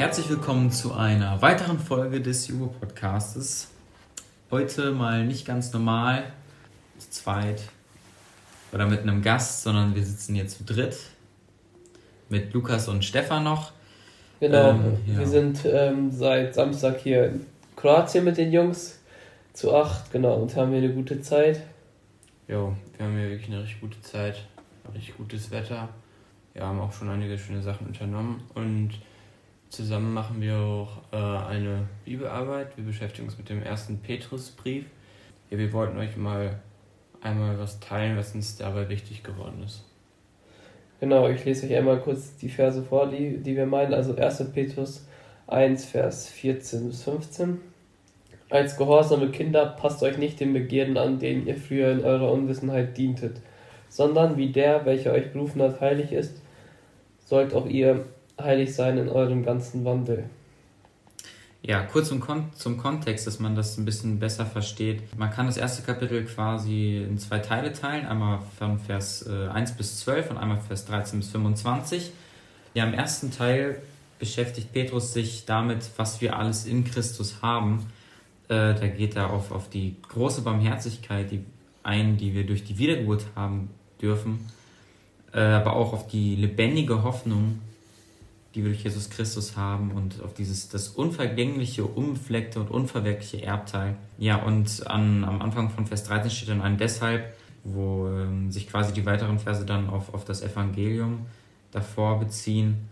herzlich willkommen zu einer weiteren Folge des Jugo Podcastes. Heute mal nicht ganz normal, zu zweit oder mit einem Gast, sondern wir sitzen hier zu dritt mit Lukas und Stefan noch. Genau, ähm, ja. wir sind ähm, seit Samstag hier in Kroatien mit den Jungs zu acht, genau, und haben hier eine gute Zeit. Jo, wir haben hier wirklich eine richtig gute Zeit, richtig gutes Wetter. Wir haben auch schon einige schöne Sachen unternommen und zusammen machen wir auch äh, eine Bibelarbeit. Wir beschäftigen uns mit dem ersten Petrusbrief. Ja, wir wollten euch mal einmal was teilen, was uns dabei wichtig geworden ist. Genau, ich lese euch einmal kurz die Verse vor, die, die wir meinen. Also 1. Petrus 1, Vers 14 bis 15. Als gehorsame Kinder passt euch nicht den Begierden an, denen ihr früher in eurer Unwissenheit dientet, sondern wie der, welcher euch berufen hat, heilig ist, sollt auch ihr heilig sein in eurem ganzen Wandel. Ja, kurz zum, Kon zum Kontext, dass man das ein bisschen besser versteht. Man kann das erste Kapitel quasi in zwei Teile teilen, einmal von Vers äh, 1 bis 12 und einmal Vers 13 bis 25. Ja, im ersten Teil beschäftigt Petrus sich damit, was wir alles in Christus haben. Äh, da geht er auf, auf die große Barmherzigkeit die, ein, die wir durch die Wiedergeburt haben dürfen, äh, aber auch auf die lebendige Hoffnung, die wir durch Jesus Christus haben und auf dieses das unvergängliche, unbefleckte und unverwirkliche Erbteil. Ja, und an, am Anfang von Vers 13 steht dann ein deshalb, wo ähm, sich quasi die weiteren Verse dann auf, auf das Evangelium davor beziehen.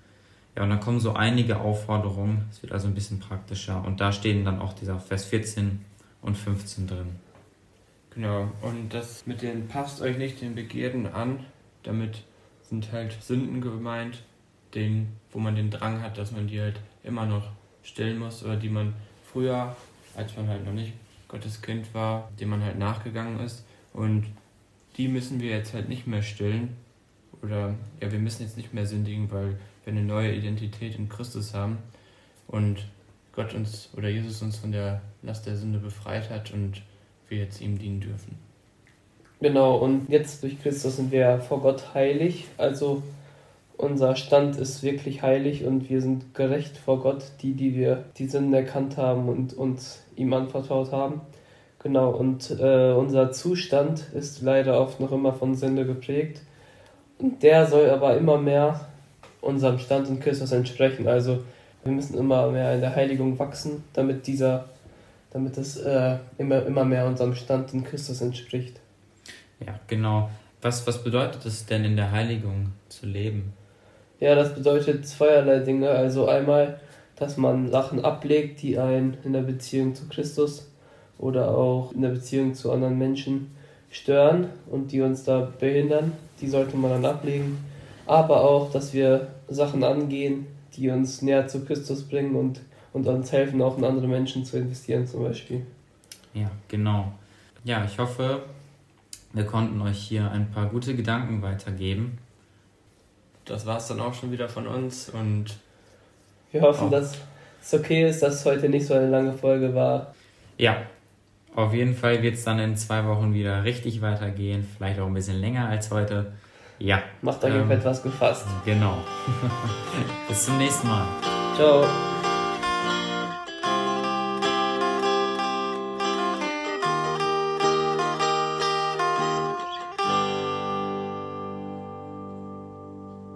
Ja, und dann kommen so einige Aufforderungen, es wird also ein bisschen praktischer. Und da stehen dann auch dieser Vers 14 und 15 drin. Genau, und das mit den passt euch nicht den Begierden an, damit sind halt Sünden gemeint, den, wo man den Drang hat, dass man die halt immer noch stillen muss oder die man früher, als man halt noch nicht Gottes Kind war, dem man halt nachgegangen ist. Und die müssen wir jetzt halt nicht mehr stillen. Oder ja, wir müssen jetzt nicht mehr sündigen, weil wir eine neue Identität in Christus haben und Gott uns oder Jesus uns von der Last der Sünde befreit hat und wir jetzt ihm dienen dürfen. Genau, und jetzt durch Christus sind wir vor Gott heilig, also unser Stand ist wirklich heilig und wir sind gerecht vor Gott, die, die wir die Sünden erkannt haben und uns ihm anvertraut haben. Genau, und äh, unser Zustand ist leider oft noch immer von Sünde geprägt. Und der soll aber immer mehr unserem Stand in Christus entsprechen. Also wir müssen immer mehr in der Heiligung wachsen, damit dieser, damit es äh, immer, immer mehr unserem Stand in Christus entspricht. Ja, genau. Was, was bedeutet es denn in der Heiligung zu leben? Ja, das bedeutet zweierlei Dinge. Also einmal, dass man Sachen ablegt, die einen in der Beziehung zu Christus oder auch in der Beziehung zu anderen Menschen stören und die uns da behindern. Die sollte man dann ablegen. Aber auch, dass wir Sachen angehen, die uns näher zu Christus bringen und, und uns helfen, auch in andere Menschen zu investieren zum Beispiel. Ja, genau. Ja, ich hoffe, wir konnten euch hier ein paar gute Gedanken weitergeben das war es dann auch schon wieder von uns und wir hoffen, auch. dass es okay ist, dass es heute nicht so eine lange Folge war. Ja, auf jeden Fall wird es dann in zwei Wochen wieder richtig weitergehen, vielleicht auch ein bisschen länger als heute. Ja. Macht euch ähm, auf etwas gefasst. Genau. Bis zum nächsten Mal. Ciao.